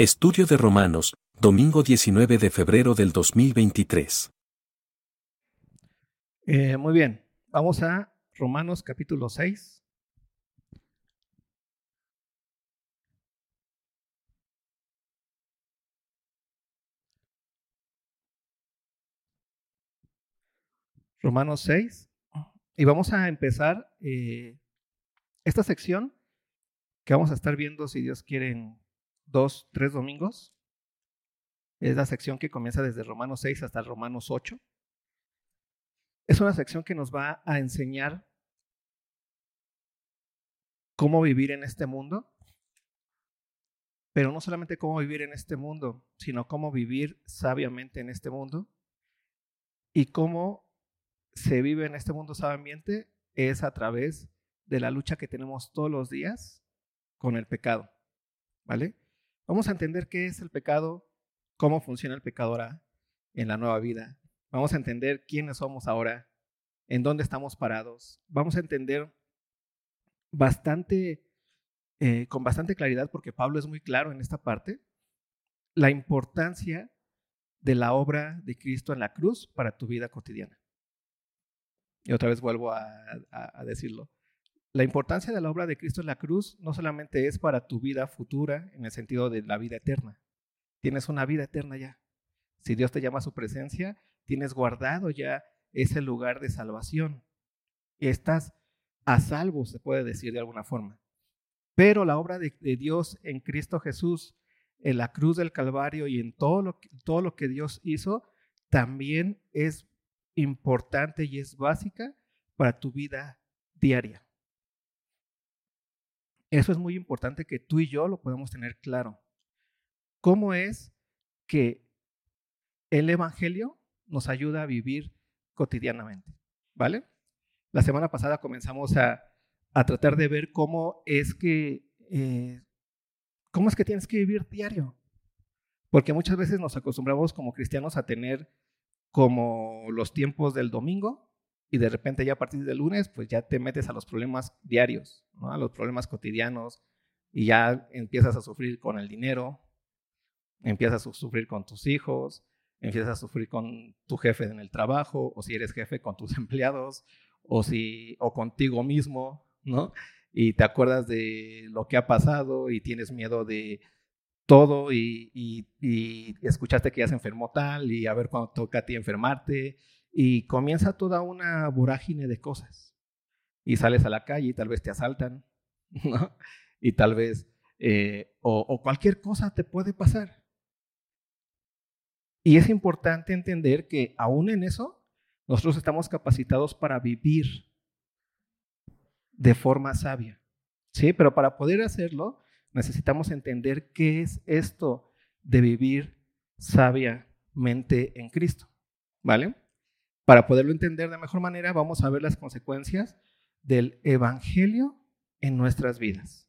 Estudio de Romanos, domingo 19 de febrero del 2023. Eh, muy bien, vamos a Romanos capítulo 6. Romanos 6. Y vamos a empezar eh, esta sección que vamos a estar viendo, si Dios quiere, en dos, tres domingos. Es la sección que comienza desde Romanos 6 hasta Romanos 8. Es una sección que nos va a enseñar cómo vivir en este mundo, pero no solamente cómo vivir en este mundo, sino cómo vivir sabiamente en este mundo y cómo se vive en este mundo sabiamente es a través de la lucha que tenemos todos los días con el pecado, ¿vale? Vamos a entender qué es el pecado, cómo funciona el pecado en la nueva vida. Vamos a entender quiénes somos ahora, en dónde estamos parados. Vamos a entender bastante, eh, con bastante claridad, porque Pablo es muy claro en esta parte, la importancia de la obra de Cristo en la cruz para tu vida cotidiana. Y otra vez vuelvo a decirlo. La importancia de la obra de Cristo en la cruz no solamente es para tu vida futura en el sentido de la vida eterna. Tienes una vida eterna ya. Si Dios te llama a su presencia, tienes guardado ya ese lugar de salvación. Estás a salvo, se puede decir de alguna forma. Pero la obra de, Dios en Cristo Jesús, en la cruz del Calvario y en todo lo, todo lo que Dios hizo, también es importante y es básica para tu vida diaria. Eso es muy importante que tú y yo lo podamos tener claro. ¿Cómo es que el Evangelio nos ayuda a vivir cotidianamente? ¿Vale? La semana pasada comenzamos a, tratar de ver cómo es que eh, cómo es que tienes que vivir diario. Porque muchas veces nos acostumbramos como cristianos a tener como los tiempos del domingo, y de repente ya a partir del lunes, pues ya te metes a los problemas diarios, ¿no? a los problemas cotidianos y ya empiezas a sufrir con el dinero, empiezas a sufrir con tus hijos, empiezas a sufrir con tu jefe en el trabajo, o si eres jefe con tus empleados, o, si, o contigo mismo, ¿no? Y te acuerdas de lo que ha pasado y tienes miedo de todo y, y, y escuchaste que ya se enfermó tal y a ver cuándo toca a ti enfermarte y comienza toda una vorágine de cosas. Y sales a la calle y tal vez te asaltan, ¿no? Y tal vez, eh, o, cualquier cosa te puede pasar. Y es importante entender que aún en eso, nosotros estamos capacitados para vivir de forma sabia. ¿Sí? Pero para poder hacerlo, necesitamos entender qué es esto de vivir sabiamente en Cristo. ¿Vale? Para poderlo entender de mejor manera, vamos a ver las consecuencias del Evangelio en nuestras vidas.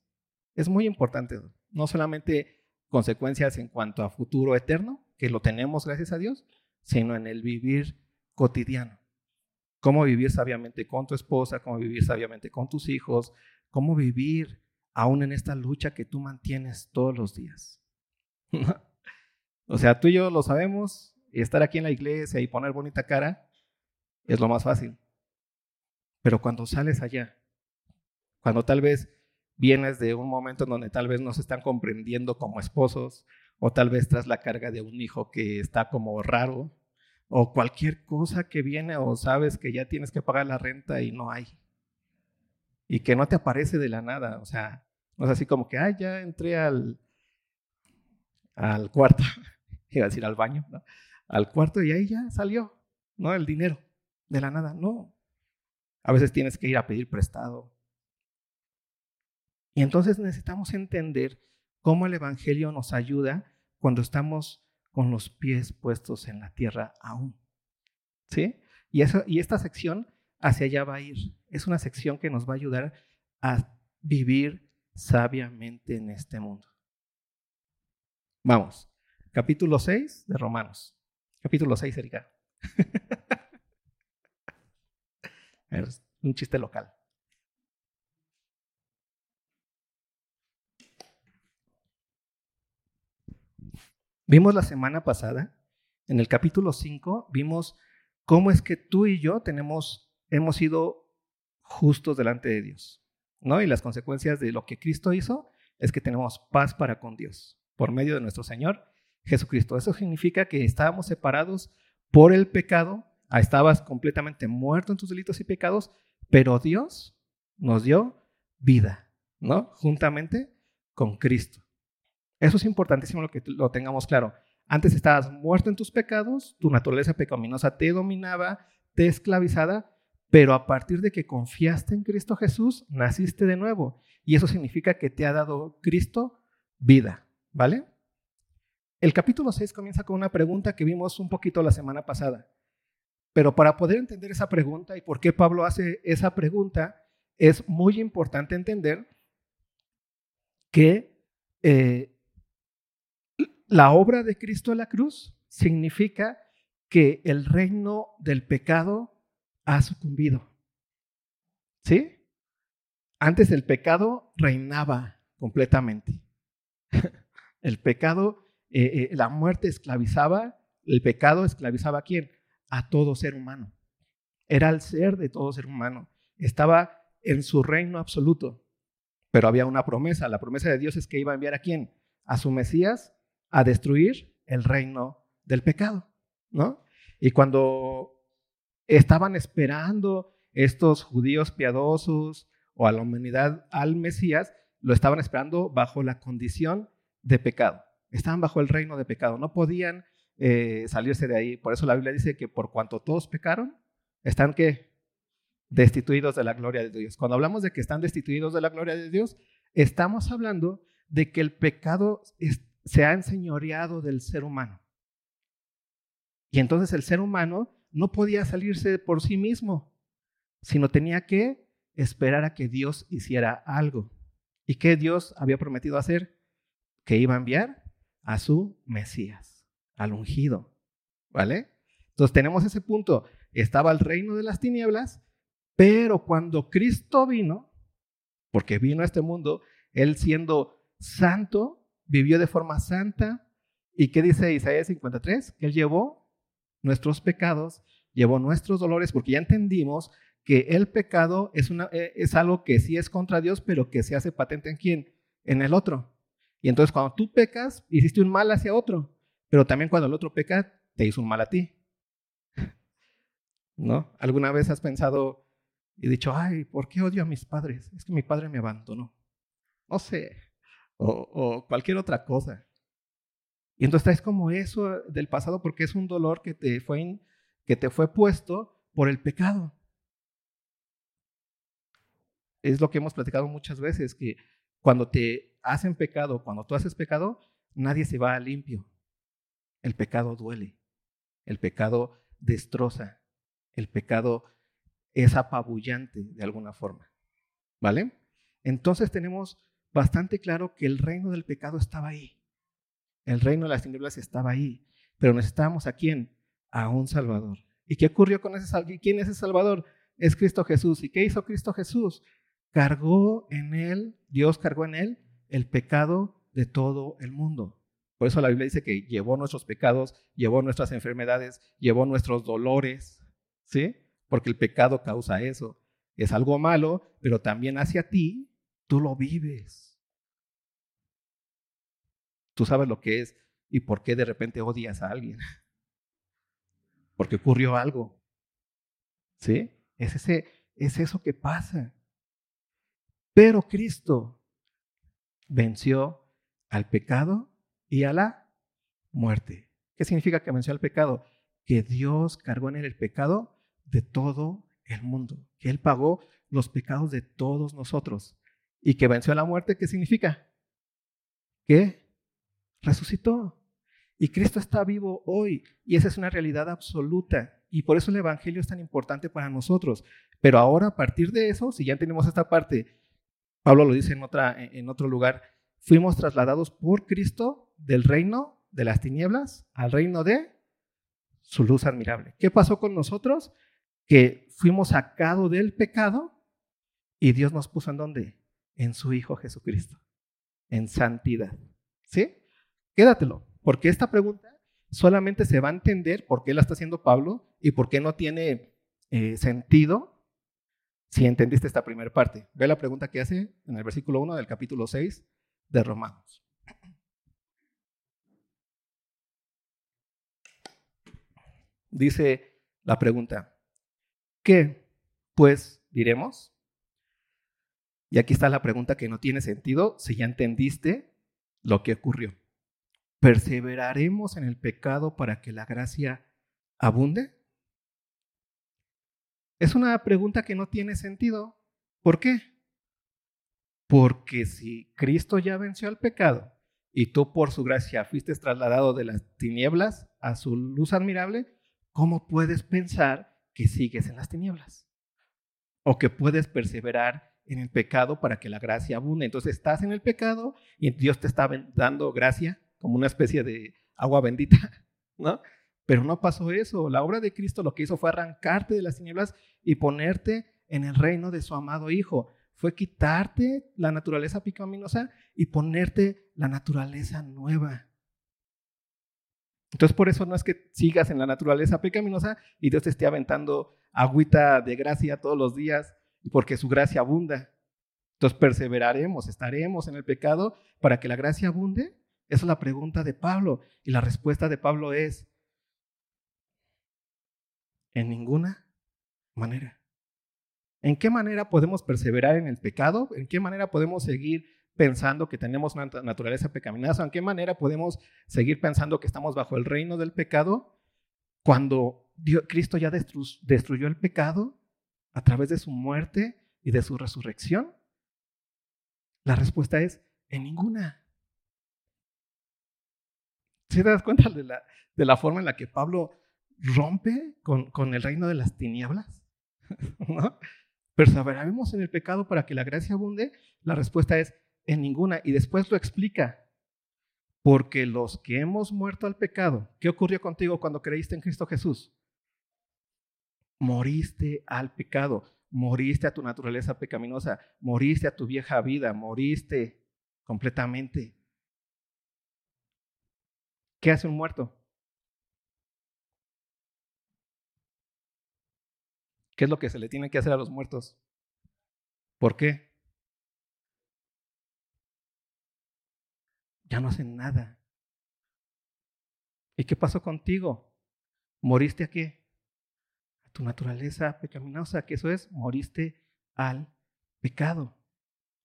Es muy importante, no solamente consecuencias en cuanto a futuro eterno, que lo tenemos gracias a Dios, sino en el vivir cotidiano. Cómo vivir sabiamente con tu esposa, cómo vivir sabiamente con tus hijos, cómo vivir aún en esta lucha que tú mantienes todos los días. o sea, tú y yo lo sabemos, estar aquí en la iglesia y poner bonita cara es lo más fácil. Pero cuando sales allá, cuando tal vez vienes de un momento en donde tal vez no se están comprendiendo como esposos, o tal vez tras la carga de un hijo que está como raro, o cualquier cosa que viene, o sabes que ya tienes que pagar la renta y no hay. Y que no te aparece de la nada, o sea, no es así como que, ah, ya entré al, al cuarto, iba a decir al baño, ¿no? al cuarto y ahí ya salió, ¿no? El dinero de la nada, no. A veces tienes que ir a pedir prestado. Y entonces necesitamos entender cómo el Evangelio nos ayuda cuando estamos con los pies puestos en la tierra aún. ¿Sí? Y, y esta sección hacia allá va a ir. Es una sección que nos va a ayudar a vivir sabiamente en este mundo. Vamos, capítulo 6 de Romanos. Capítulo 6, Erika. Un chiste local. Vimos la semana pasada, en el capítulo 5, vimos cómo es que tú y yo tenemos, hemos sido justos delante de Dios, ¿no? Y las consecuencias de lo que Cristo hizo es que tenemos paz para con Dios por medio de nuestro Señor Jesucristo. Eso significa que estábamos separados por el pecado, estabas completamente muerto en tus delitos y pecados, pero Dios nos dio vida, ¿no? Juntamente con Cristo. Eso es importantísimo lo que lo tengamos claro. Antes estabas muerto en tus pecados, tu naturaleza pecaminosa te dominaba, te esclavizada, pero a partir de que confiaste en Cristo Jesús, naciste de nuevo. Y eso significa que te ha dado Cristo vida, ¿vale? El capítulo 6 comienza con una pregunta que vimos un poquito la semana pasada. Pero para poder entender esa pregunta y por qué Pablo hace esa pregunta, es muy importante entender que eh, la obra de Cristo en la cruz significa que el reino del pecado ha sucumbido. ¿Sí? Antes el pecado reinaba completamente. el pecado eh, eh, la muerte esclavizaba, el pecado esclavizaba a quién? A todo ser humano. Era el ser de todo ser humano. Estaba en su reino absoluto. Pero había una promesa. La promesa de Dios es que iba a enviar a quién? A su Mesías a destruir el reino del pecado, ¿no? Y cuando estaban esperando estos judíos piadosos o a la humanidad al Mesías, lo estaban esperando bajo la condición de pecado. Estaban bajo el reino de pecado, no podían eh, salirse de ahí. Por eso la Biblia dice que por cuanto todos pecaron, están que destituidos de la gloria de Dios. Cuando hablamos de que están destituidos de la gloria de Dios, estamos hablando de que el pecado se ha enseñoreado del ser humano. Y entonces el ser humano no podía salirse por sí mismo, sino tenía que esperar a que Dios hiciera algo. ¿Y qué Dios había prometido hacer? Que iba a enviar a su Mesías, al ungido. ¿Vale? Entonces tenemos ese punto. Estaba el reino de las tinieblas, pero cuando Cristo vino, porque vino a este mundo, Él siendo santo, vivió de forma santa. ¿Y qué dice Isaías 53? Que Él llevó nuestros pecados, llevó nuestros dolores, porque ya entendimos que el pecado es, una, eh, es algo que sí es contra Dios, pero que se hace patente en quién? En el otro. Y entonces cuando tú pecas, hiciste un mal hacia otro, pero también cuando el otro peca, te hizo un mal a ti. ¿No? ¿Alguna vez has pensado y dicho, ay, ¿por qué odio a mis padres? Es que mi padre me abandonó. No sé. O, cualquier otra cosa. Y entonces es como eso del pasado porque es un dolor que te fue, que te fue puesto por el pecado. Es lo que hemos platicado muchas veces, que cuando te hacen pecado, cuando tú haces pecado, nadie se va limpio. El pecado duele, el pecado destroza, el pecado es apabullante de alguna forma. ¿Vale? Entonces tenemos bastante claro que el reino del pecado estaba ahí. El reino de las tinieblas estaba ahí. Pero necesitábamos a quién? A un Salvador. ¿Y qué ocurrió con ese Salvador? ¿Quién es ese Salvador? Es Cristo Jesús. ¿Y qué hizo Cristo Jesús? Cargó en él, Dios cargó en él el pecado de todo el mundo. Por eso la Biblia dice que llevó nuestros pecados, llevó nuestras enfermedades, llevó nuestros dolores, ¿sí? Porque el pecado causa eso. Es algo malo, pero también hacia ti, tú lo vives. Tú sabes lo que es y por qué de repente odias a alguien. Porque ocurrió algo. ¿Sí? Es, ese, es eso que pasa. Pero Cristo venció al pecado y a la muerte. ¿Qué significa que venció al pecado? Que Dios cargó en él el pecado de todo el mundo, que Él pagó los pecados de todos nosotros y que venció a la muerte. ¿Qué significa? Que resucitó. Y Cristo está vivo hoy y esa es una realidad absoluta. Y por eso el Evangelio es tan importante para nosotros. Pero ahora, a partir de eso, si ya tenemos esta parte Pablo lo dice en, otra, en otro lugar, fuimos trasladados por Cristo del reino de las tinieblas al reino de su luz admirable. ¿Qué pasó con nosotros? Que fuimos sacados del pecado y Dios nos puso en dónde? En su Hijo Jesucristo, en santidad. ¿Sí? Quédatelo, Porque esta pregunta solamente se va a entender por qué la está haciendo Pablo y por qué no tiene eh, sentido si entendiste esta primera parte. Ve la pregunta que hace en el versículo 1 del capítulo 6 de Romanos. Dice la pregunta, ¿qué pues diremos? Y aquí está la pregunta que no tiene sentido si ya entendiste lo que ocurrió. ¿Perseveraremos en el pecado para que la gracia abunde? Es una pregunta que no tiene sentido. ¿Por qué? Porque si Cristo ya venció al pecado y tú por su gracia fuiste trasladado de las tinieblas a su luz admirable, ¿cómo puedes pensar que sigues en las tinieblas? O que puedes perseverar en el pecado para que la gracia abunde. Entonces estás en el pecado y Dios te está dando gracia como una especie de agua bendita, ¿no? Pero no pasó eso. La obra de Cristo lo que hizo fue arrancarte de las tinieblas y ponerte en el reino de su amado Hijo. Fue quitarte la naturaleza pecaminosa y ponerte la naturaleza nueva. Entonces por eso no es que sigas en la naturaleza pecaminosa y Dios te esté aventando agüita de gracia todos los días porque su gracia abunda. Entonces perseveraremos, estaremos en el pecado para que la gracia abunde. Esa es la pregunta de Pablo. Y la respuesta de Pablo es, en ninguna manera. ¿En qué manera podemos perseverar en el pecado? ¿En qué manera podemos seguir pensando que tenemos una naturaleza pecaminosa? ¿En qué manera podemos seguir pensando que estamos bajo el reino del pecado cuando Cristo ya destruyó el pecado a través de su muerte y de su resurrección? La respuesta es en ninguna. ¿Se das cuenta de la, forma en la que Pablo rompe con, el reino de las tinieblas? ¿No? ¿Perseveraremos en el pecado para que la gracia abunde? La respuesta es en ninguna. Y después lo explica. Porque los que hemos muerto al pecado, ¿qué ocurrió contigo cuando creíste en Cristo Jesús? Moriste al pecado, moriste a tu naturaleza pecaminosa, moriste a tu vieja vida, moriste completamente. ¿Qué hace un muerto? ¿Qué es lo que se le tiene que hacer a los muertos? ¿Por qué? Ya no hacen nada. ¿Y qué pasó contigo? ¿Moriste a qué? A tu naturaleza pecaminosa, que eso es, moriste al pecado.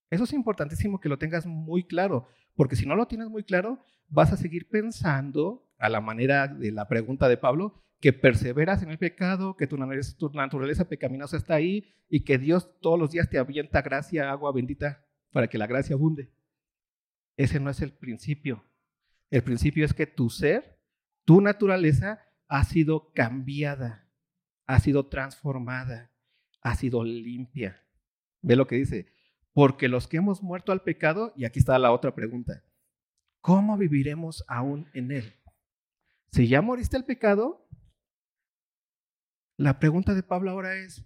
Eso es importantísimo que lo tengas muy claro, porque si no lo tienes muy claro, vas a seguir pensando a la manera de la pregunta de Pablo, que perseveras en el pecado, que tu naturaleza, pecaminosa está ahí y que Dios todos los días te avienta gracia, agua bendita, para que la gracia abunde. Ese no es el principio. El principio es que tu ser, tu naturaleza, ha sido cambiada, ha sido transformada, ha sido limpia. Ve lo que dice. Porque los que hemos muerto al pecado, y aquí está la otra pregunta, ¿cómo viviremos aún en él? Si ya moriste al pecado, la pregunta de Pablo ahora es,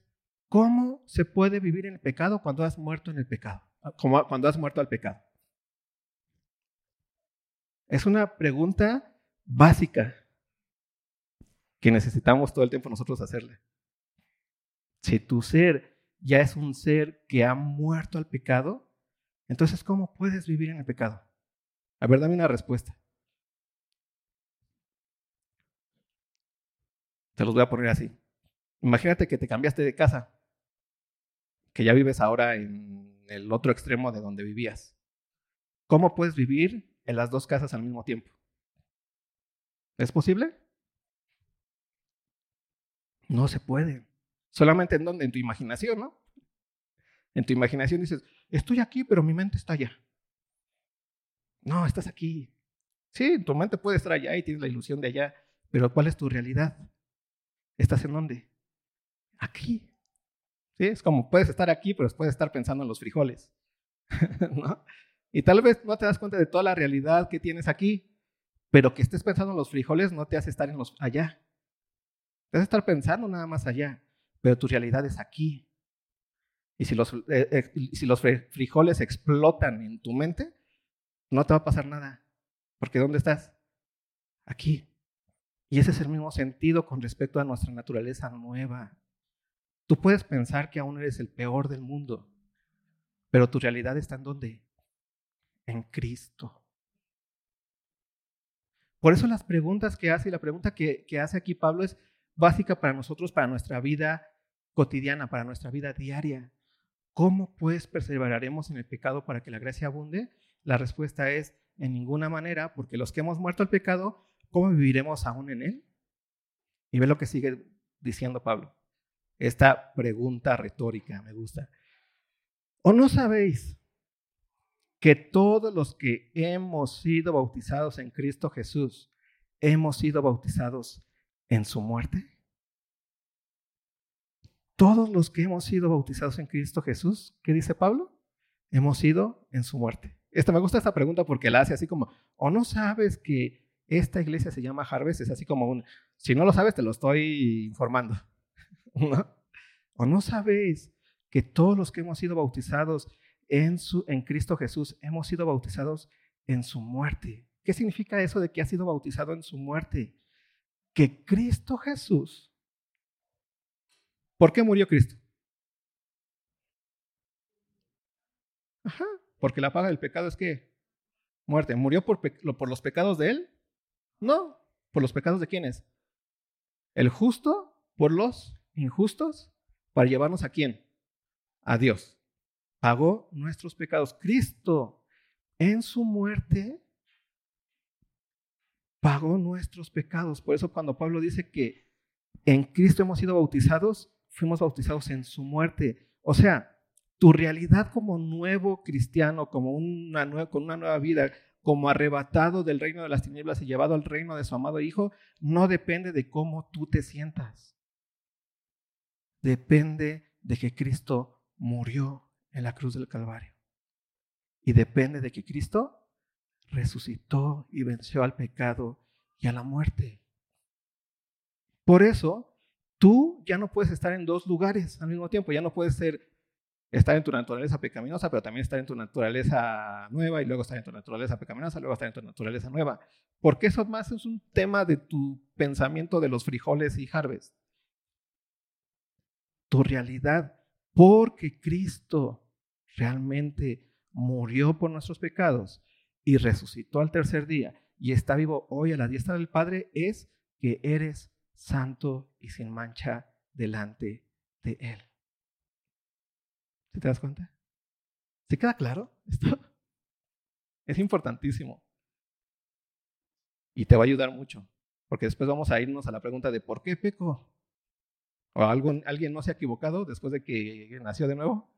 ¿cómo se puede vivir en el pecado cuando has muerto en el pecado? Cuando has muerto al pecado. Es una pregunta básica que necesitamos todo el tiempo nosotros hacerle. Si tu ser ya es un ser que ha muerto al pecado, entonces ¿cómo puedes vivir en el pecado? A ver, dame una respuesta. Te los voy a poner así. Imagínate que te cambiaste de casa, que ya vives ahora en el otro extremo de donde vivías. ¿Cómo puedes vivir en las dos casas al mismo tiempo? ¿Es posible? No se puede. Solamente en donde, en tu imaginación, ¿no? En tu imaginación dices, estoy aquí, pero mi mente está allá. No, estás aquí. Sí, tu mente puede estar allá y tienes la ilusión de allá, pero ¿cuál es tu realidad? ¿Estás en dónde? aquí. ¿Sí? Es como puedes estar aquí, pero puedes estar pensando en los frijoles. ¿no? Y tal vez no te das cuenta de toda la realidad que tienes aquí, pero que estés pensando en los frijoles no te hace estar en los allá. Te hace estar pensando nada más allá, pero tu realidad es aquí. Y si los, eh, eh, si los frijoles explotan en tu mente, no te va a pasar nada. Porque ¿dónde estás? aquí. Y ese es el mismo sentido con respecto a nuestra naturaleza nueva. Tú puedes pensar que aún eres el peor del mundo, pero tu realidad está en dónde? En Cristo. Por eso las preguntas que hace y la pregunta que, que hace aquí Pablo es básica para nosotros, para nuestra vida cotidiana, para nuestra vida diaria. ¿Cómo pues perseveraremos en el pecado para que la gracia abunde? La respuesta es en ninguna manera, porque los que hemos muerto al pecado, ¿cómo viviremos aún en él? Y ve lo que sigue diciendo Pablo. Esta pregunta retórica me gusta. ¿O no sabéis que todos los que hemos sido bautizados en Cristo Jesús, hemos sido bautizados en su muerte? Todos los que hemos sido bautizados en Cristo Jesús, ¿qué dice Pablo? Hemos sido en su muerte. Esta, me gusta esta pregunta porque la hace así como, ¿o no sabes que esta iglesia se llama Harvest? Es así como un, si no lo sabes, te lo estoy informando. ¿O no sabes que todos los que hemos sido bautizados en, su, en Cristo Jesús hemos sido bautizados en su muerte? ¿Qué significa eso de que ha sido bautizado en su muerte? Que Cristo Jesús ¿Por qué murió Cristo? Ajá, porque la paga del pecado es que muerte. ¿Murió por, por los pecados de él? No, por los pecados de quiénes? El justo por los injustos para llevarnos a quién? A Dios. Pagó nuestros pecados. Cristo en su muerte pagó nuestros pecados. Por eso cuando Pablo dice que en Cristo hemos sido bautizados, fuimos bautizados en su muerte. O sea, tu realidad como nuevo cristiano, como una nueva, con una nueva vida, como arrebatado del reino de las tinieblas y llevado al reino de su amado Hijo, no depende de cómo tú te sientas. Depende de que Cristo murió en la cruz del Calvario. Y depende de que Cristo resucitó y venció al pecado y a la muerte. Por eso, tú ya no puedes estar en dos lugares al mismo tiempo, ya no puedes ser, estar en tu naturaleza pecaminosa, pero también estar en tu naturaleza nueva y luego estar en tu naturaleza pecaminosa, luego estar en tu naturaleza nueva. Porque eso más es un tema de tu pensamiento de los frijoles y harvest. Tu realidad, porque Cristo realmente murió por nuestros pecados y resucitó al tercer día y está vivo hoy a la diestra del Padre, es que eres santo y sin mancha delante de Él. ¿Se te das cuenta? ¿Se queda claro esto? Es importantísimo. Y te va a ayudar mucho, porque después vamos a irnos a la pregunta de ¿por qué peco? ¿O alguien no se ha equivocado después de que nació de nuevo?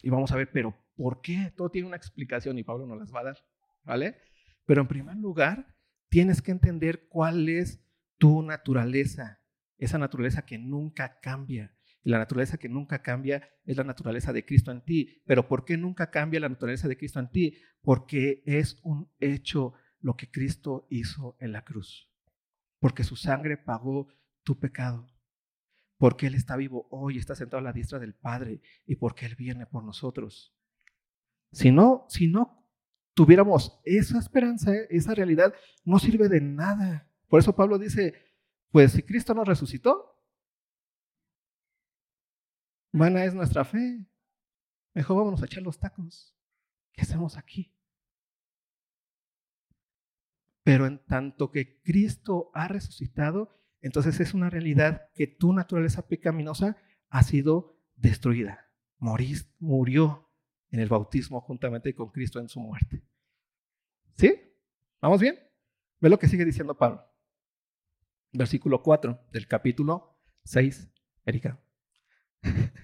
Y vamos a ver, pero ¿por qué? Todo tiene una explicación y Pablo nos las va a dar, ¿vale? Pero en primer lugar, tienes que entender cuál es tu naturaleza, esa naturaleza que nunca cambia. Y la naturaleza que nunca cambia es la naturaleza de Cristo en ti. Pero ¿por qué nunca cambia la naturaleza de Cristo en ti? Porque es un hecho lo que Cristo hizo en la cruz. Porque su sangre pagó tu pecado. Porque Él está vivo hoy, está sentado a la diestra del Padre y porque Él viene por nosotros. Si no, si no tuviéramos esa esperanza, esa realidad, no sirve de nada. Por eso Pablo dice, pues si Cristo nos resucitó, vana es nuestra fe. Mejor vámonos a echar los tacos. ¿Qué hacemos aquí? Pero en tanto que Cristo ha resucitado, entonces es una realidad que tu naturaleza pecaminosa ha sido destruida. Morís, murió en el bautismo juntamente con Cristo en su muerte. ¿Sí? ¿Vamos bien? Ve lo que sigue diciendo Pablo. Versículo 4 del capítulo 6. Erika.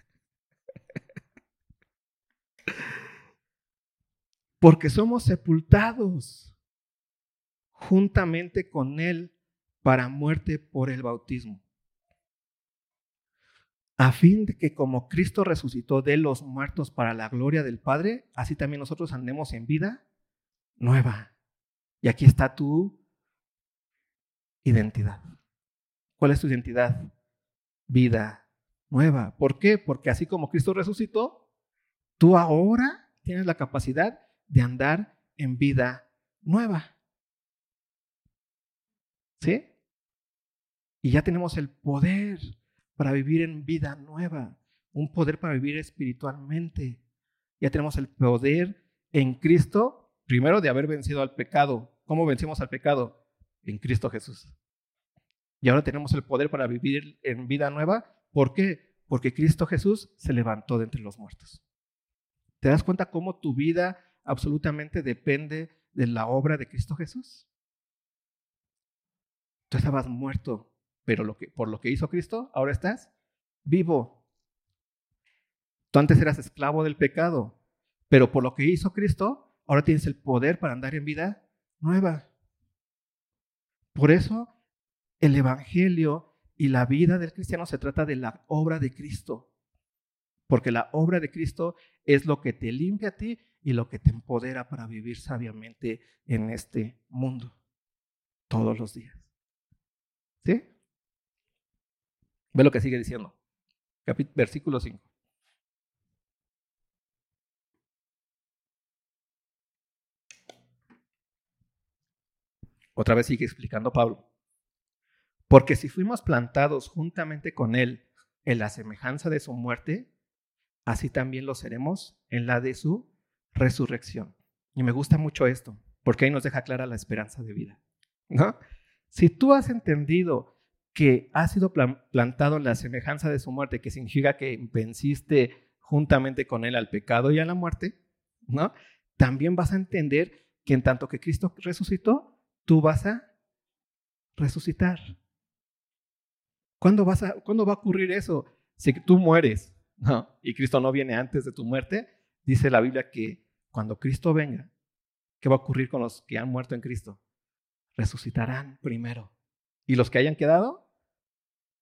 Porque somos sepultados juntamente con Él para muerte por el bautismo a fin de que como Cristo resucitó de los muertos para la gloria del Padre, así también nosotros andemos en vida nueva. Y aquí está tu identidad. ¿Cuál es tu identidad? Vida nueva. ¿Por qué? Porque así como Cristo resucitó, tú ahora tienes la capacidad de andar en vida nueva. ¿Sí? Y ya tenemos el poder para vivir en vida nueva, un poder para vivir espiritualmente. Ya tenemos el poder en Cristo, primero de haber vencido al pecado. ¿Cómo vencimos al pecado? En Cristo Jesús. Y ahora tenemos el poder para vivir en vida nueva. ¿Por qué? Porque Cristo Jesús se levantó de entre los muertos. ¿Te das cuenta cómo tu vida absolutamente depende de la obra de Cristo Jesús? Tú estabas muerto, pero por lo que hizo Cristo, ahora estás vivo. Tú antes eras esclavo del pecado, pero por lo que hizo Cristo, ahora tienes el poder para andar en vida nueva. Por eso el Evangelio y la vida del cristiano se trata de la obra de Cristo. Porque la obra de Cristo es lo que te limpia a ti y lo que te empodera para vivir sabiamente en este mundo todos los días. ¿Sí? Ve lo que sigue diciendo. versículo 5. Otra vez sigue explicando Pablo. Porque si fuimos plantados juntamente con Él en la semejanza de su muerte, así también lo seremos en la de su resurrección. Y me gusta mucho esto, porque ahí nos deja clara la esperanza de vida. ¿no? Si tú has entendido que has sido plantado en la semejanza de su muerte, que significa que venciste juntamente con Él al pecado y a la muerte, ¿no? También vas a entender que en tanto que Cristo resucitó, tú vas a resucitar. ¿Cuándo, vas a, ¿Cuándo va a ocurrir eso? Si tú mueres ¿no? y Cristo no viene antes de tu muerte, dice la Biblia que cuando Cristo venga, ¿qué va a ocurrir con los que han muerto en Cristo? Resucitarán primero. ¿Y los que hayan quedado?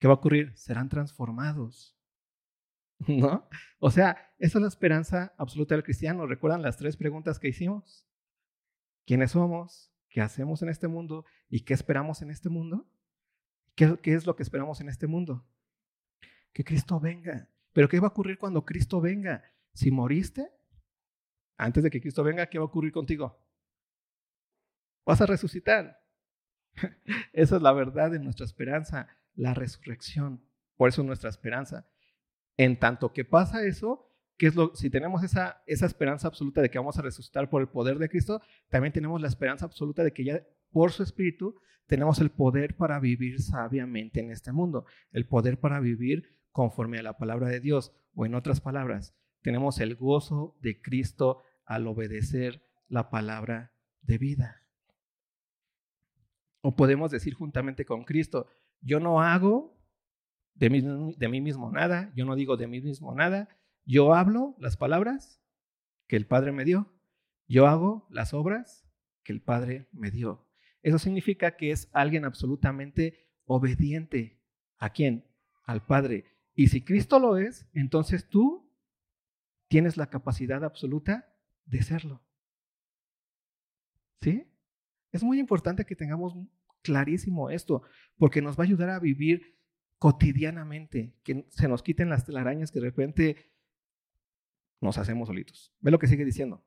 ¿Qué va a ocurrir? Serán transformados. ¿No? O sea, esa es la esperanza absoluta del cristiano. ¿Recuerdan las tres preguntas que hicimos? ¿Quiénes somos? ¿Qué hacemos en este mundo? ¿Y qué esperamos en este mundo? ¿Qué, es lo que esperamos en este mundo? Que Cristo venga. Pero ¿qué va a ocurrir cuando Cristo venga? Si moriste, antes de que Cristo venga, ¿qué va a ocurrir contigo? Vas a resucitar. Esa es la verdad de nuestra esperanza, la resurrección. Por eso es nuestra esperanza. En tanto que pasa eso, ¿qué es lo, si tenemos esa, esa esperanza absoluta de que vamos a resucitar por el poder de Cristo, también tenemos la esperanza absoluta de que ya por su Espíritu tenemos el poder para vivir sabiamente en este mundo, el poder para vivir conforme a la palabra de Dios, o en otras palabras, tenemos el gozo de Cristo al obedecer la palabra de vida. O podemos decir juntamente con Cristo, yo no hago de mí, de mí mismo nada, yo no digo de mí mismo nada, yo hablo las palabras que el Padre me dio, yo hago las obras que el Padre me dio. Eso significa que es alguien absolutamente obediente. ¿A quién? Al Padre. Y si Cristo lo es, entonces tú tienes la capacidad absoluta de serlo. ¿Sí? Es muy importante que tengamos clarísimo esto, porque nos va a ayudar a vivir cotidianamente, que se nos quiten las telarañas que de repente nos hacemos solitos. Ve lo que sigue diciendo.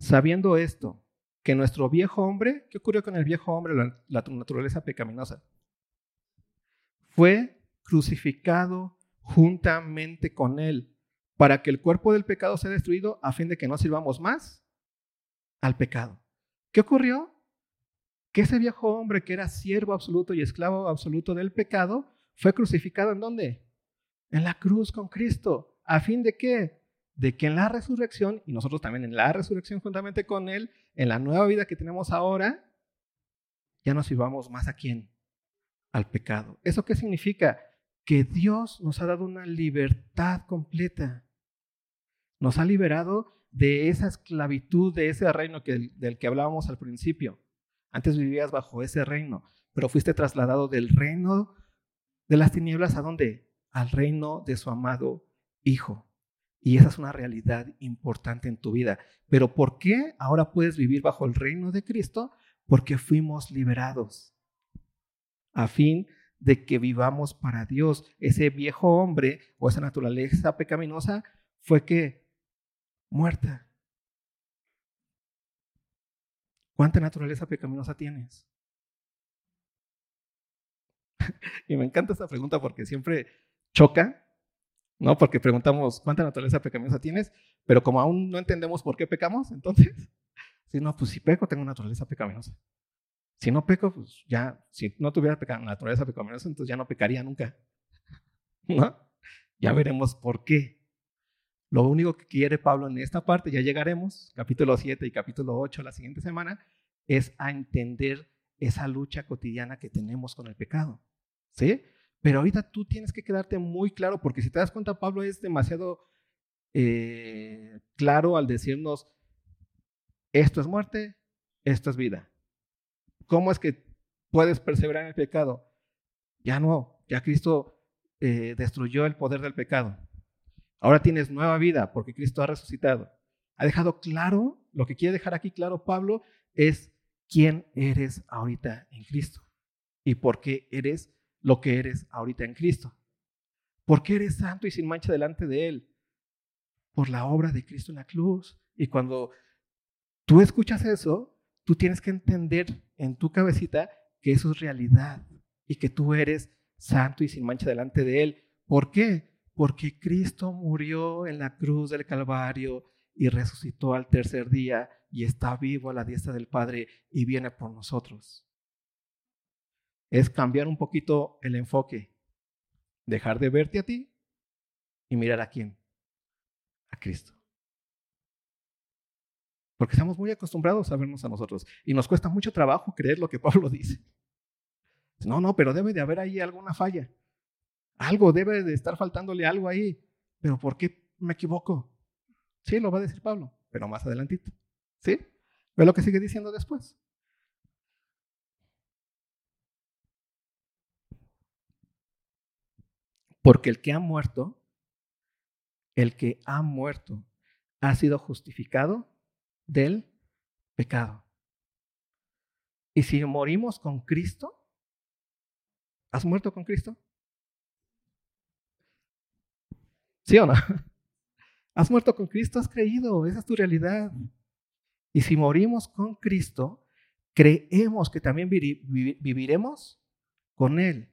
Sabiendo esto, que nuestro viejo hombre, ¿qué ocurrió con el viejo hombre, la, la naturaleza pecaminosa? Fue crucificado juntamente con él para que el cuerpo del pecado sea destruido a fin de que no sirvamos más al pecado. ¿Qué ocurrió? Que ese viejo hombre que era siervo absoluto y esclavo absoluto del pecado fue crucificado en dónde? En la cruz con Cristo. ¿A fin de qué? De que en la resurrección, y nosotros también en la resurrección juntamente con Él, en la nueva vida que tenemos ahora, ya no sirvamos más a quién? Al pecado. ¿Eso qué significa? Que Dios nos ha dado una libertad completa. Nos ha liberado de esa esclavitud, de ese reino del que hablábamos al principio. Antes vivías bajo ese reino, pero fuiste trasladado del reino de las tinieblas a dónde? Al reino de su amado Hijo. Y esa es una realidad importante en tu vida. Pero ¿por qué ahora puedes vivir bajo el reino de Cristo? Porque fuimos liberados a fin de que vivamos para Dios. Ese viejo hombre o esa naturaleza pecaminosa fue que muerta. ¿Cuánta naturaleza pecaminosa tienes? y me encanta esta pregunta porque siempre choca, ¿no? Porque preguntamos, ¿cuánta naturaleza pecaminosa tienes? Pero como aún no entendemos por qué pecamos, entonces, si no, pues si peco, tengo naturaleza pecaminosa. Si no peco, pues ya, si no tuviera naturaleza pecaminosa, entonces ya no pecaría nunca. ¿No? Ya veremos por qué. Lo único que quiere Pablo en esta parte, ya llegaremos, capítulo 7 y capítulo 8 la siguiente semana, es a entender esa lucha cotidiana que tenemos con el pecado. ¿Sí? Pero ahorita tú tienes que quedarte muy claro, porque si te das cuenta, Pablo es demasiado eh, claro al decirnos, esto es muerte, esto es vida. ¿Cómo es que puedes perseverar en el pecado? Ya no, ya Cristo eh, destruyó el poder del pecado. Ahora tienes nueva vida porque Cristo ha resucitado. Ha dejado claro, lo que quiere dejar aquí claro Pablo es quién eres ahorita en Cristo y por qué eres lo que eres ahorita en Cristo. ¿Por qué eres santo y sin mancha delante de Él? Por la obra de Cristo en la cruz. Y cuando tú escuchas eso, tú tienes que entender en tu cabecita que eso es realidad y que tú eres santo y sin mancha delante de Él. ¿Por qué? Porque Cristo murió en la cruz del Calvario y resucitó al tercer día y está vivo a la diestra del Padre y viene por nosotros. Es cambiar un poquito el enfoque, dejar de verte a ti y mirar a quién, a Cristo. Porque estamos muy acostumbrados a vernos a nosotros y nos cuesta mucho trabajo creer lo que Pablo dice. No, no, pero debe de haber ahí alguna falla. Algo debe de estar faltándole algo ahí. Pero ¿por qué me equivoco? Sí, lo va a decir Pablo, pero más adelantito. ¿Sí? Ve lo que sigue diciendo después. Porque el que ha muerto, el que ha muerto, ha sido justificado del pecado. Y si morimos con Cristo, ¿has muerto con Cristo? ¿Sí o no? Has muerto con Cristo, has creído, esa es tu realidad. Y si morimos con Cristo, creemos que también viviremos con Él,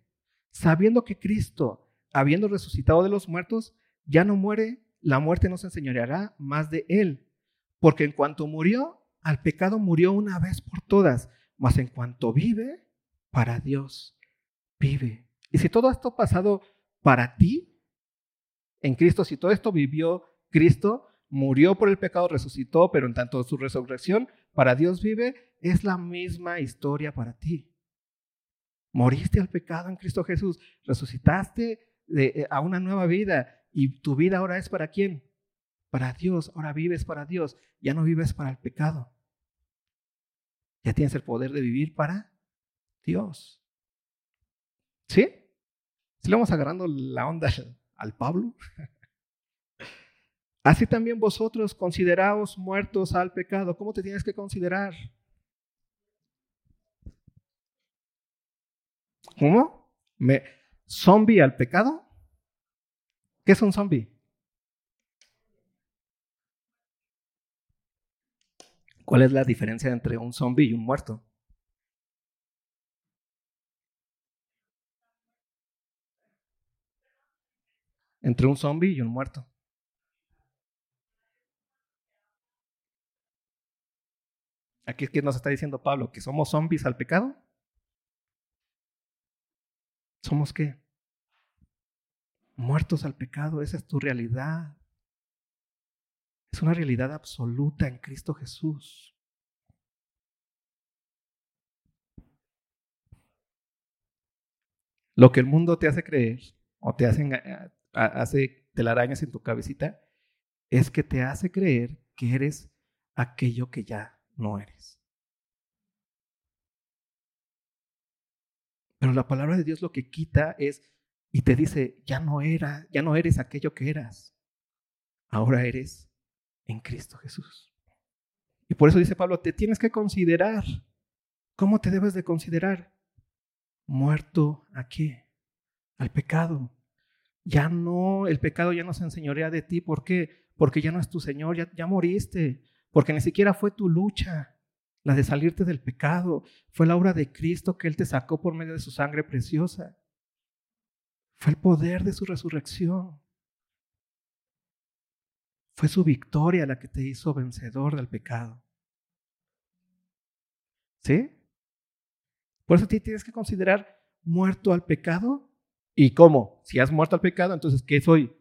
sabiendo que Cristo, habiendo resucitado de los muertos, ya no muere, la muerte no se enseñoreará más de Él. Porque en cuanto murió, al pecado murió una vez por todas, mas en cuanto vive, para Dios vive. Y si todo esto ha pasado para ti, en Cristo, si todo esto vivió Cristo, murió por el pecado, resucitó, pero en tanto su resurrección para Dios vive, es la misma historia para ti. Moriste al pecado en Cristo Jesús, resucitaste eh, a una nueva vida y tu vida ahora es para quién? Para Dios, ahora vives para Dios, ya no vives para el pecado. Ya tienes el poder de vivir para Dios. ¿Sí? Si le vamos agarrando la onda al Pablo. Así también vosotros consideraos muertos al pecado. ¿Cómo te tienes que considerar? ¿Cómo? ¿Me, ¿Zombie al pecado? ¿Qué es un zombie? ¿Cuál es la diferencia entre un zombie y un muerto? Entre un zombie y un muerto. Aquí es que nos está diciendo Pablo que somos zombies al pecado. ¿Somos qué? Muertos al pecado, esa es tu realidad. Es una realidad absoluta en Cristo Jesús. Lo que el mundo te hace creer o te hace hace telarañas en tu cabecita, es que te hace creer que eres aquello que ya no eres. Pero la palabra de Dios lo que quita es y te dice, ya no era, ya no eres aquello que eras. Ahora eres en Cristo Jesús. Y por eso dice Pablo, te tienes que considerar. ¿Cómo te debes de considerar? Muerto a qué? Al pecado ya no, el pecado ya no se enseñorea de ti. ¿Por qué? Porque ya no es tu Señor, ya, ya moriste. Porque ni siquiera fue tu lucha, la de salirte del pecado. Fue la obra de Cristo que Él te sacó por medio de su sangre preciosa. Fue el poder de su resurrección. Fue su victoria la que te hizo vencedor del pecado. ¿Sí? Por eso tienes que considerar muerto al pecado. ¿Y cómo? Si has muerto al pecado, entonces, ¿qué soy?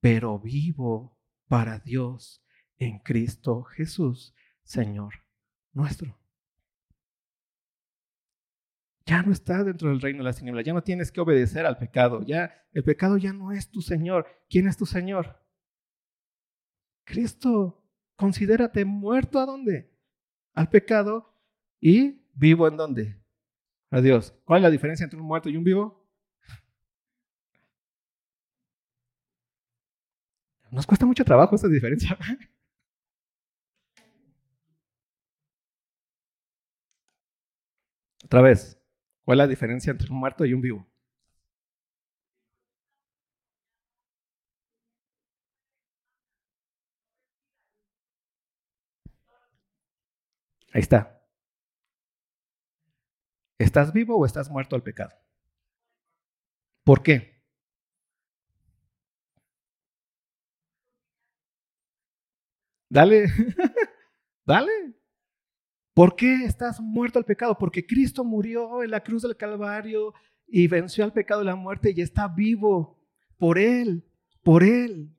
Pero vivo para Dios en Cristo Jesús, Señor nuestro. Ya no estás dentro del reino de las tinieblas, ya no tienes que obedecer al pecado, ya el pecado ya no es tu Señor. ¿Quién es tu Señor? Cristo. Considérate muerto a dónde? Al pecado y vivo en dónde? A Dios. ¿Cuál es la diferencia entre un muerto y un vivo? Nos cuesta mucho trabajo esa diferencia. Otra vez, ¿cuál es la diferencia entre un muerto y un vivo? Ahí está. ¿Estás vivo o estás muerto al pecado? ¿Por qué? Dale, dale. ¿Por qué estás muerto al pecado? Porque Cristo murió en la cruz del Calvario y venció al pecado y la muerte y está vivo. Por Él, por Él,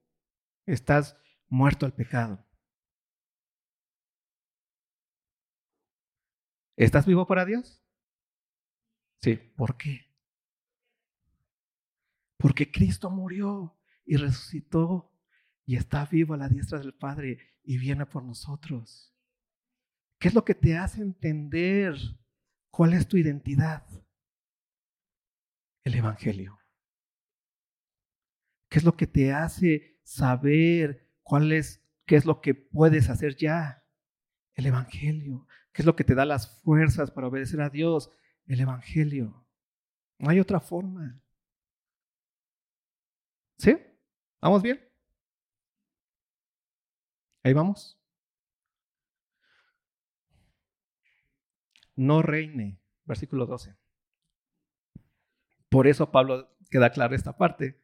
estás muerto al pecado. ¿Estás vivo para Dios? Sí. ¿Por qué? Porque Cristo murió y resucitó y está vivo a la diestra del Padre y viene por nosotros. ¿Qué es lo que te hace entender cuál es tu identidad? El Evangelio. ¿Qué es lo que te hace saber cuál es, qué es lo que puedes hacer ya? El Evangelio. ¿Qué es lo que te da las fuerzas para obedecer a Dios? El Evangelio. No hay otra forma. ¿Sí? ¿Vamos bien? Ahí vamos. no reine. Versículo 12. Por eso Pablo queda clara esta parte.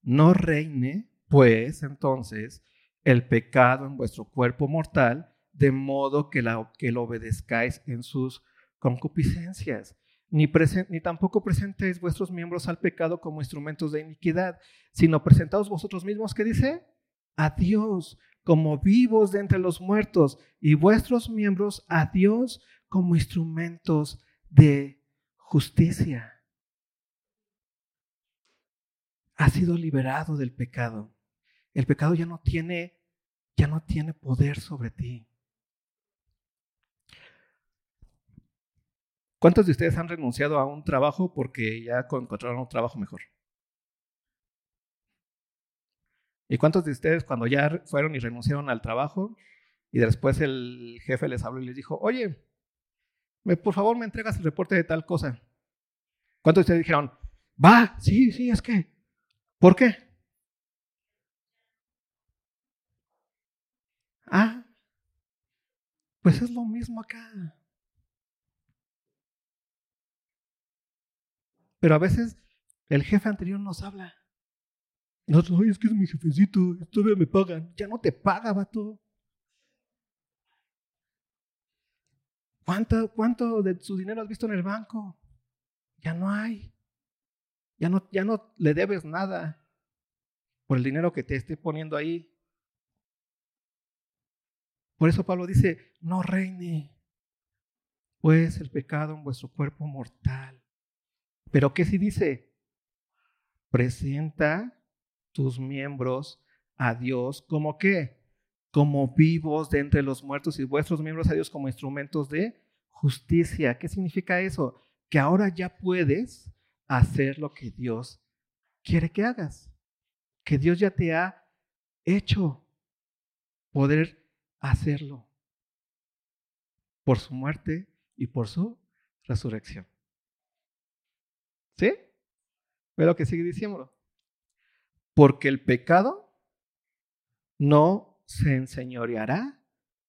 No reine, pues entonces, el pecado en vuestro cuerpo mortal, de modo que, la, que lo obedezcáis en sus concupiscencias. Ni, ni tampoco presentéis vuestros miembros al pecado como instrumentos de iniquidad, sino presentaos vosotros mismos, ¿qué dice? A Dios como vivos de entre los muertos y vuestros miembros a Dios como instrumentos de justicia. Ha sido liberado del pecado. El pecado ya no tiene ya no tiene poder sobre ti. ¿Cuántos de ustedes han renunciado a un trabajo porque ya encontraron un trabajo mejor? ¿Y cuántos de ustedes cuando ya fueron y renunciaron al trabajo y después el jefe les habló y les dijo, oye, por favor me entregas el reporte de tal cosa. ¿Cuántos de ustedes dijeron, va, sí, sí, es que, ¿por qué? Ah, pues es lo mismo acá. Pero a veces el jefe anterior nos habla. Oye, es que es mi jefecito, todavía me pagan. Ya no te paga, vato. ¿Cuánto, ¿Cuánto de su dinero has visto en el banco? Ya no hay. Ya no, ya no le debes nada por el dinero que te esté poniendo ahí. Por eso Pablo dice, no reine, pues el pecado en vuestro cuerpo mortal. Pero ¿qué si dice? Presenta tus miembros a Dios como qué? como vivos de entre los muertos y vuestros miembros a Dios como instrumentos de justicia. ¿Qué significa eso? Que ahora ya puedes hacer lo que Dios quiere que hagas. Que Dios ya te ha hecho poder hacerlo por su muerte y por su resurrección. ¿Sí? Ve lo que sigue diciendo. Porque el pecado no se enseñoreará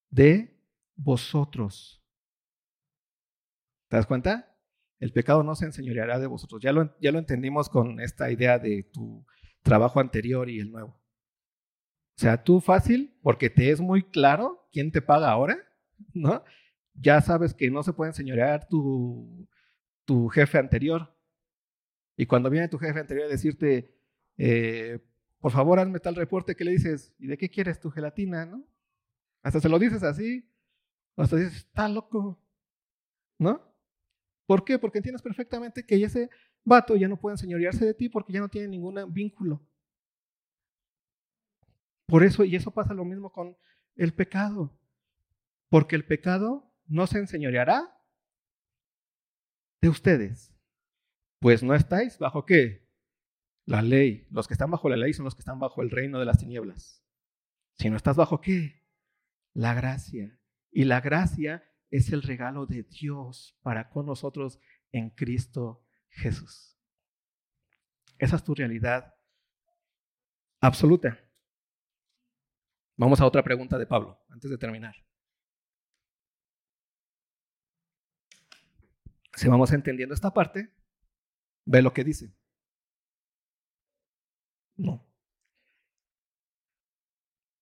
de vosotros. ¿Te das cuenta? el pecado no se enseñoreará de vosotros. Ya lo, ya lo entendimos con esta idea de tu trabajo anterior y el nuevo. O sea, tú fácil, porque te es muy claro quién te paga ahora, ¿no? Ya sabes que no se puede enseñorear tu, tu jefe anterior. Y cuando viene tu jefe anterior a decirte, eh, por favor, hazme tal reporte, ¿qué le dices? ¿Y de qué quieres tu gelatina, no? Hasta se lo dices así. Hasta dices, está loco. ¿No? ¿Por qué? Porque entiendes perfectamente que ese vato ya no puede enseñorearse de ti porque ya no tiene ningún vínculo. Por eso, y eso pasa lo mismo con el pecado. Porque el pecado no se enseñoreará de ustedes. Pues no estáis bajo qué? La ley. Los que están bajo la ley son los que están bajo el reino de las tinieblas. Si no estás bajo qué? La gracia. Y la gracia es el regalo de Dios para con nosotros en Cristo Jesús. Esa es tu realidad absoluta. Vamos a otra pregunta de Pablo, antes de terminar. Si vamos entendiendo esta parte, ve lo que dice. No.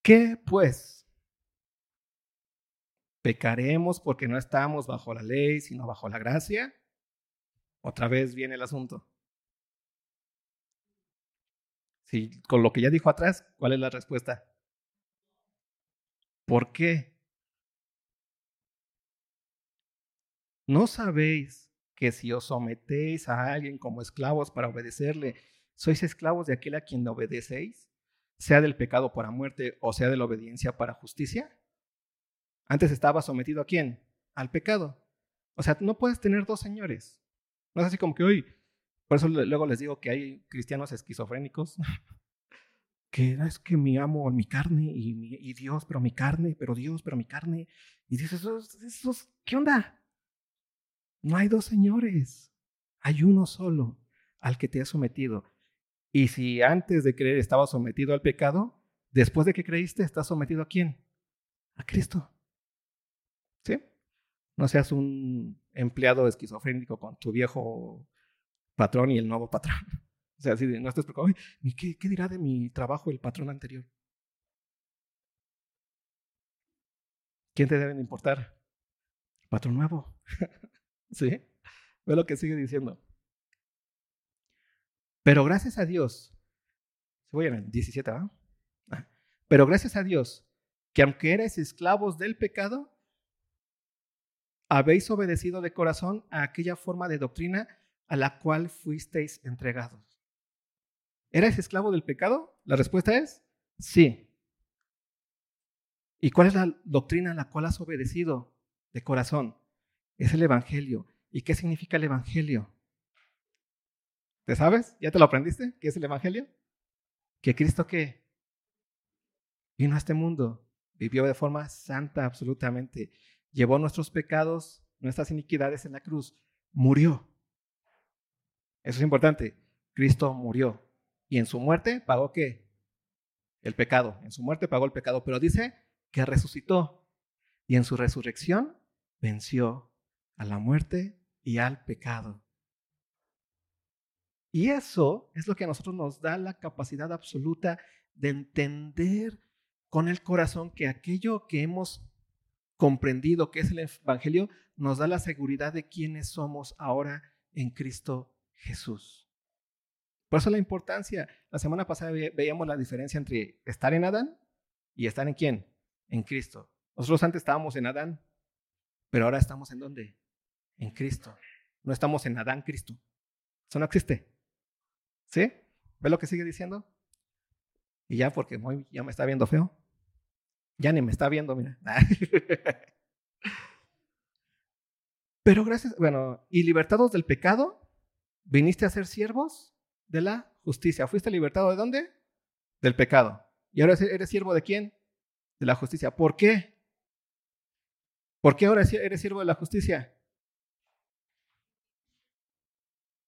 ¿Qué pues? ¿Pecaremos porque no estamos bajo la ley, sino bajo la gracia? Otra vez viene el asunto. Si con lo que ya dijo atrás, ¿cuál es la respuesta? ¿Por qué? ¿No sabéis que si os sometéis a alguien como esclavos para obedecerle, sois esclavos de aquel a quien obedecéis, sea del pecado para muerte o sea de la obediencia para justicia? Antes estaba sometido a quién? Al pecado. O sea, no puedes tener dos señores. No es así como que hoy, por eso luego les digo que hay cristianos esquizofrénicos, que es que mi amo mi carne y, Dios, pero mi carne, pero Dios, pero mi carne. Y dices, ¿qué onda? No hay dos señores, hay uno solo al que te has sometido. Y si antes de creer estaba sometido al pecado, después de que creíste, estás sometido a quién? A Cristo. ¿Sí? No seas un empleado esquizofrénico con tu viejo patrón y el nuevo patrón. O sea, si no estés preocupado, ¿qué, ¿qué dirá de mi trabajo el patrón anterior? ¿Quién te deben importar? Patrón nuevo. ¿Sí? Ve lo que sigue diciendo. Pero gracias a Dios, voy en el 17, ¿ah? Pero gracias a Dios, que aunque eres esclavos del pecado, habéis obedecido de corazón a aquella forma de doctrina a la cual fuisteis entregados. ¿Eres esclavo del pecado? La respuesta es sí. ¿Y cuál es la doctrina a la cual has obedecido de corazón? Es el Evangelio. ¿Y qué significa el Evangelio? ¿Te sabes? ¿Ya te lo aprendiste? ¿Qué es el Evangelio? Que Cristo qué? Vino a este mundo, vivió de forma santa absolutamente, llevó nuestros pecados, nuestras iniquidades en la cruz, murió. Eso es importante. Cristo murió. Y en su muerte pagó qué? El pecado. En su muerte pagó el pecado. Pero dice que resucitó. Y en su resurrección venció a la muerte y al pecado. Y eso es lo que a nosotros nos da la capacidad absoluta de entender con el corazón que aquello que hemos comprendido que es el Evangelio, nos da la seguridad de quiénes somos ahora en Cristo Jesús. Por eso la importancia, la semana pasada veíamos la diferencia entre estar en Adán y estar en quién? En Cristo. Nosotros antes estábamos en Adán, pero ahora estamos en dónde? En Cristo. No estamos en Adán, Cristo. Eso no existe. ¿Sí? ¿Ve lo que sigue diciendo? Y ya porque ya me está viendo feo. Ya ni me está viendo, mira. Pero gracias, bueno, y libertados del pecado, viniste a ser siervos de la justicia. ¿Fuiste libertado de dónde? Del pecado. ¿Y ahora eres siervo de quién? De la justicia. ¿Por qué? ¿Por qué ahora eres siervo de la justicia?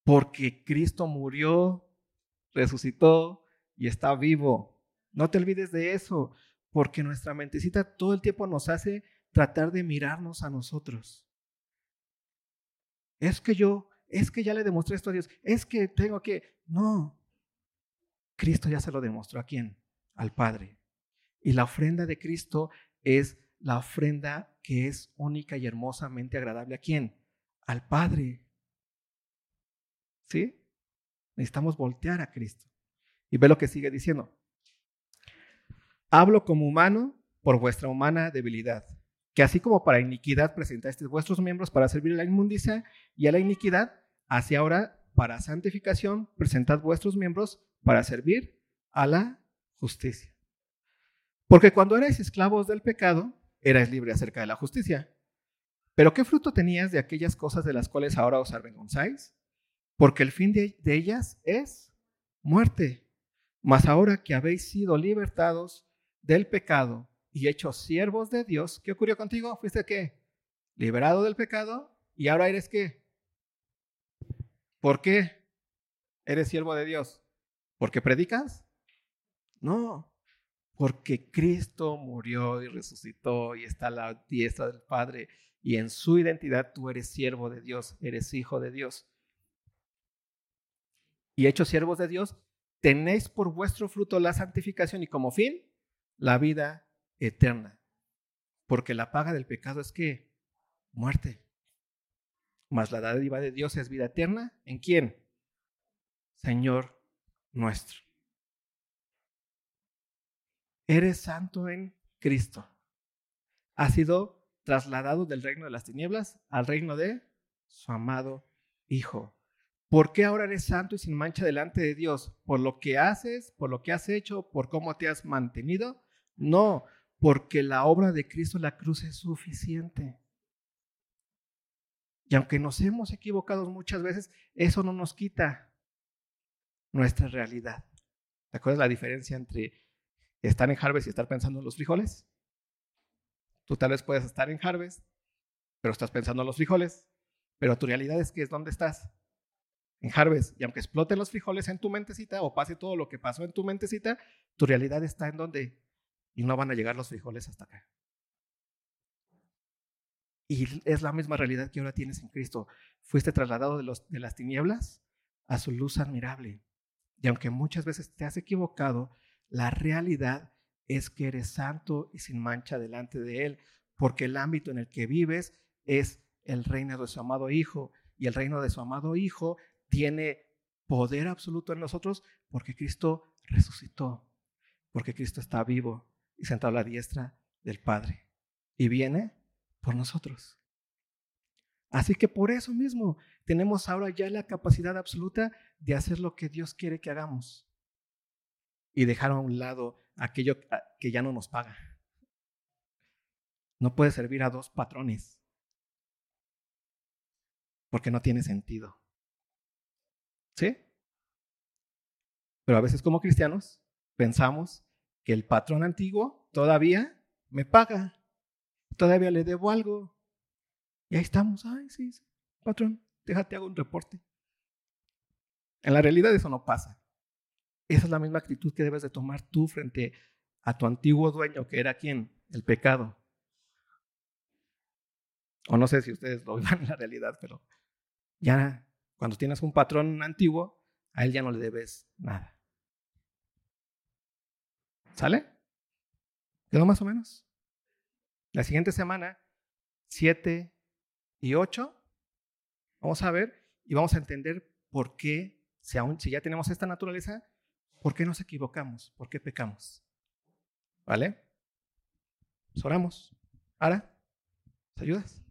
Porque Cristo murió, resucitó y está vivo. No te olvides de eso porque nuestra mentecita todo el tiempo nos hace tratar de mirarnos a nosotros. Es que yo es que ya le demostré esto a Dios, es que tengo que... No, Cristo ya se lo demostró a quién? Al Padre. Y la ofrenda de Cristo es la ofrenda que es única y hermosamente agradable a quién? Al Padre. ¿Sí? Necesitamos voltear a Cristo. Y ve lo que sigue diciendo. Hablo como humano por vuestra humana debilidad, que así como para iniquidad presentasteis vuestros miembros para servir a la inmundicia y a la iniquidad, así ahora para santificación presentad vuestros miembros para servir a la justicia. Porque cuando erais esclavos del pecado, erais libres acerca de la justicia. Pero ¿qué fruto tenías de aquellas cosas de las cuales ahora os avergonzáis? Porque el fin de, ellas es muerte. Mas ahora que habéis sido libertados del pecado y hechos siervos de Dios, ¿qué ocurrió contigo? ¿Fuiste qué? Liberado del pecado y ahora eres qué? ¿Por qué eres siervo de Dios? ¿Porque predicas? No, porque Cristo murió y resucitó y está a la diestra del Padre y en su identidad tú eres siervo de Dios, eres hijo de Dios. Y hechos siervos de Dios, tenéis por vuestro fruto la santificación y como fin la vida eterna. Porque la paga del pecado es que muerte. Mas la dádiva de Dios es vida eterna. ¿En quién? Señor nuestro. Eres santo en Cristo. Has sido trasladado del reino de las tinieblas al reino de su amado Hijo. ¿Por qué ahora eres santo y sin mancha delante de Dios? ¿Por lo que haces, por lo que has hecho, por cómo te has mantenido? No, porque la obra de Cristo la cruz es suficiente. Y aunque nos hemos equivocado muchas veces, eso no nos quita nuestra realidad. ¿Te acuerdas la diferencia entre estar en Harvest y estar pensando en los frijoles? Tú tal vez puedes estar en Harvest, pero estás pensando en los frijoles, pero tu realidad es que es dónde estás. En Harvest, y aunque exploten los frijoles en tu mentecita o pase todo lo que pasó en tu mentecita, tu realidad está en donde y no van a llegar los frijoles hasta acá. Y es la misma realidad que ahora tienes en Cristo. Fuiste trasladado de, los, de las tinieblas a su luz admirable. Y aunque muchas veces te has equivocado, la realidad es que eres santo y sin mancha delante de Él, porque el ámbito en el que vives es el reino de su amado Hijo. Y el reino de su amado Hijo tiene poder absoluto en nosotros porque Cristo resucitó, porque Cristo está vivo y sentado a la diestra del Padre. Y viene por nosotros. Así que por eso mismo tenemos ahora ya la capacidad absoluta de hacer lo que Dios quiere que hagamos y dejar a un lado aquello que ya no nos paga. No puede servir a dos patrones porque no tiene sentido. ¿Sí? Pero a veces como cristianos pensamos que el patrón antiguo todavía me paga, todavía le debo algo, y ahí estamos, ay, sí, sí, patrón, déjate hago un reporte. En la realidad eso no pasa. Esa es la misma actitud que debes de tomar tú frente a tu antiguo dueño, que era quién? El pecado. O no sé si ustedes lo vivan en la realidad, pero ya cuando tienes un patrón antiguo, a él ya no le debes nada. ¿Sale? ¿Quedó más o menos? La siguiente semana, siete y 8, vamos a ver y vamos a entender por qué, si, aún, si ya tenemos esta naturaleza, por qué nos equivocamos, por qué pecamos. ¿Vale? Pues oramos. Ahora, ¿te ayudas?